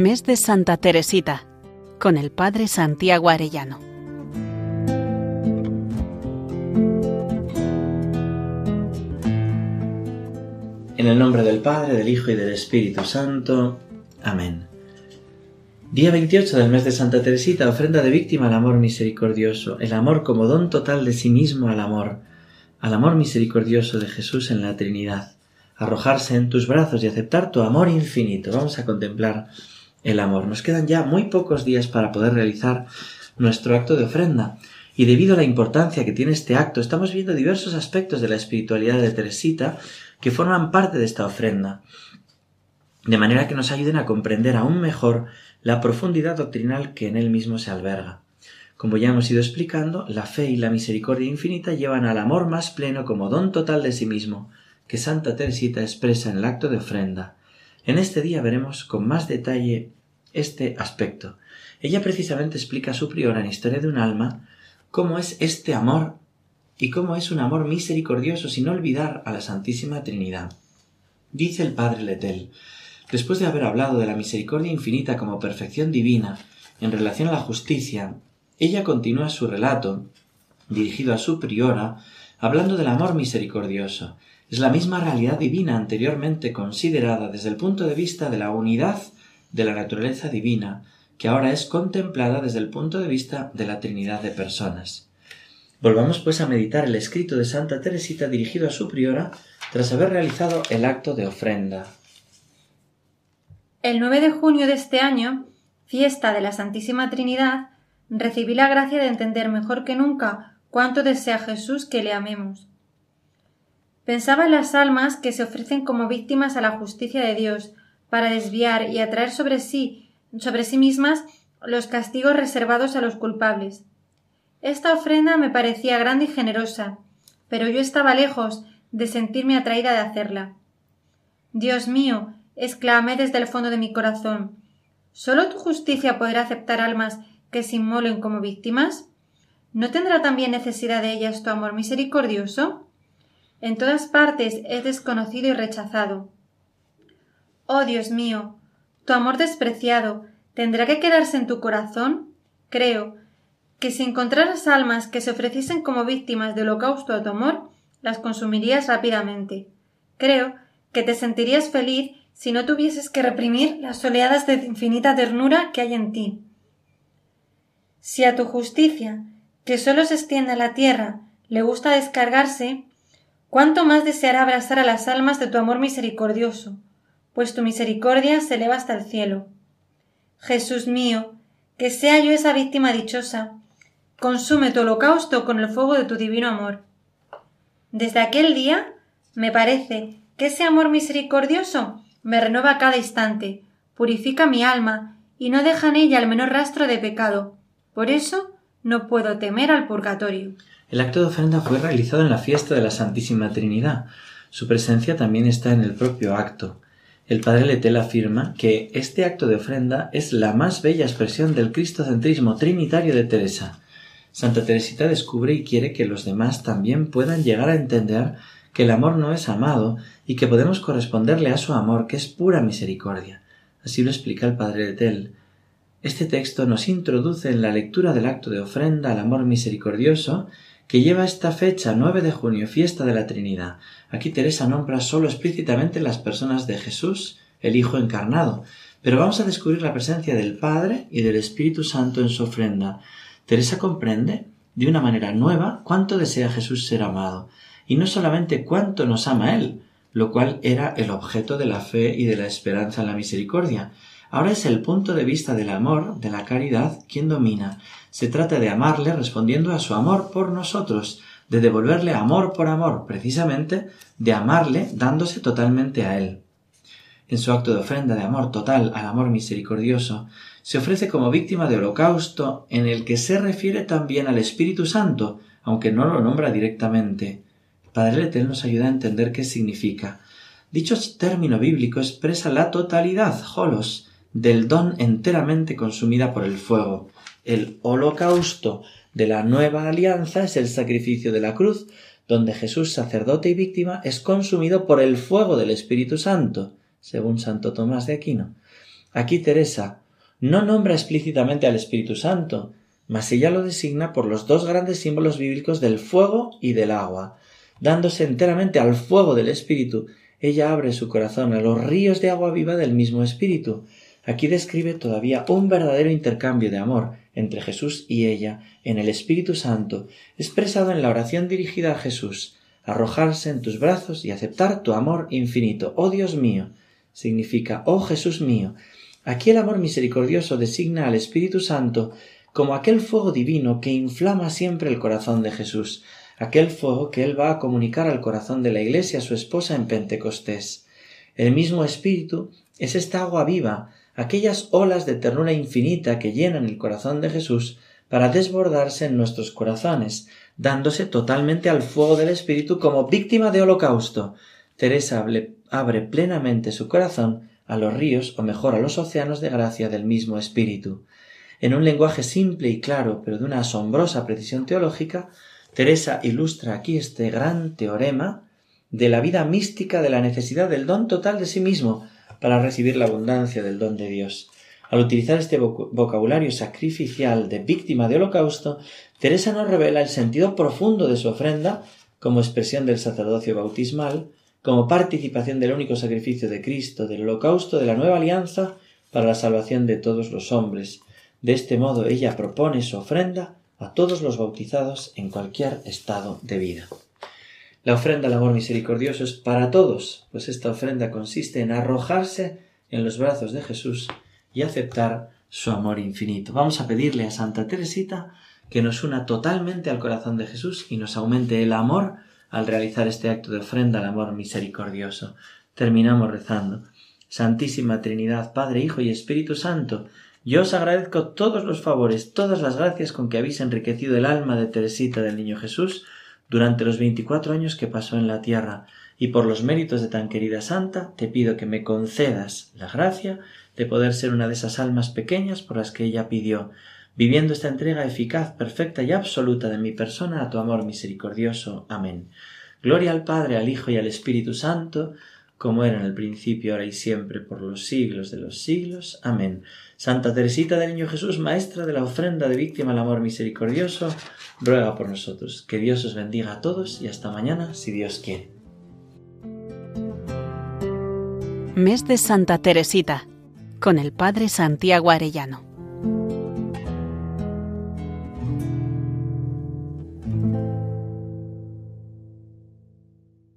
Mes de Santa Teresita, con el Padre Santiago Arellano. En el nombre del Padre, del Hijo y del Espíritu Santo. Amén. Día 28 del mes de Santa Teresita, ofrenda de víctima al amor misericordioso, el amor como don total de sí mismo al amor, al amor misericordioso de Jesús en la Trinidad, arrojarse en tus brazos y aceptar tu amor infinito. Vamos a contemplar el amor. Nos quedan ya muy pocos días para poder realizar nuestro acto de ofrenda. Y debido a la importancia que tiene este acto, estamos viendo diversos aspectos de la espiritualidad de Teresita que forman parte de esta ofrenda, de manera que nos ayuden a comprender aún mejor la profundidad doctrinal que en él mismo se alberga. Como ya hemos ido explicando, la fe y la misericordia infinita llevan al amor más pleno como don total de sí mismo, que Santa Teresita expresa en el acto de ofrenda. En este día veremos con más detalle este aspecto. Ella precisamente explica a su priora en Historia de un alma cómo es este amor y cómo es un amor misericordioso sin olvidar a la Santísima Trinidad. Dice el Padre Letel, después de haber hablado de la misericordia infinita como perfección divina en relación a la justicia, ella continúa su relato, dirigido a su priora, hablando del amor misericordioso. Es la misma realidad divina anteriormente considerada desde el punto de vista de la unidad de la naturaleza divina, que ahora es contemplada desde el punto de vista de la Trinidad de personas. Volvamos pues a meditar el escrito de Santa Teresita dirigido a su priora tras haber realizado el acto de ofrenda. El 9 de junio de este año, fiesta de la Santísima Trinidad, recibí la gracia de entender mejor que nunca cuánto desea Jesús que le amemos. Pensaba en las almas que se ofrecen como víctimas a la justicia de Dios para desviar y atraer sobre sí, sobre sí mismas los castigos reservados a los culpables. Esta ofrenda me parecía grande y generosa, pero yo estaba lejos de sentirme atraída de hacerla. Dios mío, exclamé desde el fondo de mi corazón, ¿sólo tu justicia podrá aceptar almas que se inmolen como víctimas? ¿No tendrá también necesidad de ellas tu amor misericordioso? En todas partes es desconocido y rechazado. Oh Dios mío, tu amor despreciado tendrá que quedarse en tu corazón. Creo que si encontraras almas que se ofreciesen como víctimas de holocausto a tu amor, las consumirías rápidamente. Creo que te sentirías feliz si no tuvieses que reprimir las oleadas de infinita ternura que hay en ti. Si a tu justicia, que sólo se extiende a la tierra, le gusta descargarse, cuánto más deseará abrazar a las almas de tu amor misericordioso, pues tu misericordia se eleva hasta el cielo. Jesús mío, que sea yo esa víctima dichosa, consume tu holocausto con el fuego de tu divino amor. Desde aquel día me parece que ese amor misericordioso me renueva cada instante, purifica mi alma y no deja en ella el menor rastro de pecado. Por eso no puedo temer al purgatorio. El acto de ofrenda fue realizado en la fiesta de la Santísima Trinidad. Su presencia también está en el propio acto. El padre Letel afirma que este acto de ofrenda es la más bella expresión del cristocentrismo trinitario de Teresa. Santa Teresita descubre y quiere que los demás también puedan llegar a entender que el amor no es amado y que podemos corresponderle a su amor, que es pura misericordia. Así lo explica el padre Letel. Este texto nos introduce en la lectura del acto de ofrenda al amor misericordioso que lleva esta fecha 9 de junio, fiesta de la Trinidad. Aquí Teresa nombra solo explícitamente las personas de Jesús, el Hijo encarnado, pero vamos a descubrir la presencia del Padre y del Espíritu Santo en su ofrenda. Teresa comprende de una manera nueva cuánto desea Jesús ser amado, y no solamente cuánto nos ama Él, lo cual era el objeto de la fe y de la esperanza en la misericordia. Ahora es el punto de vista del amor, de la caridad, quien domina. Se trata de amarle respondiendo a su amor por nosotros, de devolverle amor por amor, precisamente de amarle dándose totalmente a Él. En su acto de ofrenda de amor total al amor misericordioso, se ofrece como víctima de holocausto en el que se refiere también al Espíritu Santo, aunque no lo nombra directamente. Padre Letel nos ayuda a entender qué significa. Dicho término bíblico expresa la totalidad, holos, del don enteramente consumida por el fuego. El holocausto de la nueva alianza es el sacrificio de la cruz, donde Jesús, sacerdote y víctima, es consumido por el fuego del Espíritu Santo, según Santo Tomás de Aquino. Aquí Teresa no nombra explícitamente al Espíritu Santo, mas ella lo designa por los dos grandes símbolos bíblicos del fuego y del agua. Dándose enteramente al fuego del Espíritu, ella abre su corazón a los ríos de agua viva del mismo Espíritu. Aquí describe todavía un verdadero intercambio de amor entre Jesús y ella en el Espíritu Santo, expresado en la oración dirigida a Jesús, arrojarse en tus brazos y aceptar tu amor infinito. Oh Dios mío, significa, oh Jesús mío. Aquí el amor misericordioso designa al Espíritu Santo como aquel fuego divino que inflama siempre el corazón de Jesús, aquel fuego que Él va a comunicar al corazón de la Iglesia, su esposa, en Pentecostés. El mismo Espíritu es esta agua viva, aquellas olas de ternura infinita que llenan el corazón de Jesús para desbordarse en nuestros corazones, dándose totalmente al fuego del Espíritu como víctima de holocausto. Teresa abre plenamente su corazón a los ríos, o mejor a los océanos de gracia del mismo Espíritu. En un lenguaje simple y claro, pero de una asombrosa precisión teológica, Teresa ilustra aquí este gran teorema de la vida mística de la necesidad del don total de sí mismo para recibir la abundancia del don de Dios. Al utilizar este vocabulario sacrificial de víctima de holocausto, Teresa nos revela el sentido profundo de su ofrenda como expresión del sacerdocio bautismal, como participación del único sacrificio de Cristo, del holocausto de la nueva alianza para la salvación de todos los hombres. De este modo ella propone su ofrenda a todos los bautizados en cualquier estado de vida. La ofrenda al amor misericordioso es para todos, pues esta ofrenda consiste en arrojarse en los brazos de Jesús y aceptar su amor infinito. Vamos a pedirle a Santa Teresita que nos una totalmente al corazón de Jesús y nos aumente el amor al realizar este acto de ofrenda al amor misericordioso. Terminamos rezando. Santísima Trinidad, Padre, Hijo y Espíritu Santo, yo os agradezco todos los favores, todas las gracias con que habéis enriquecido el alma de Teresita del Niño Jesús durante los veinticuatro años que pasó en la tierra, y por los méritos de tan querida santa, te pido que me concedas la gracia de poder ser una de esas almas pequeñas por las que ella pidió, viviendo esta entrega eficaz, perfecta y absoluta de mi persona a tu amor misericordioso. Amén. Gloria al Padre, al Hijo y al Espíritu Santo, como era en el principio, ahora y siempre, por los siglos de los siglos. Amén. Santa Teresita del Niño Jesús, maestra de la ofrenda de víctima al amor misericordioso, ruega por nosotros. Que Dios os bendiga a todos y hasta mañana, si Dios quiere. Mes de Santa Teresita, con el Padre Santiago Arellano.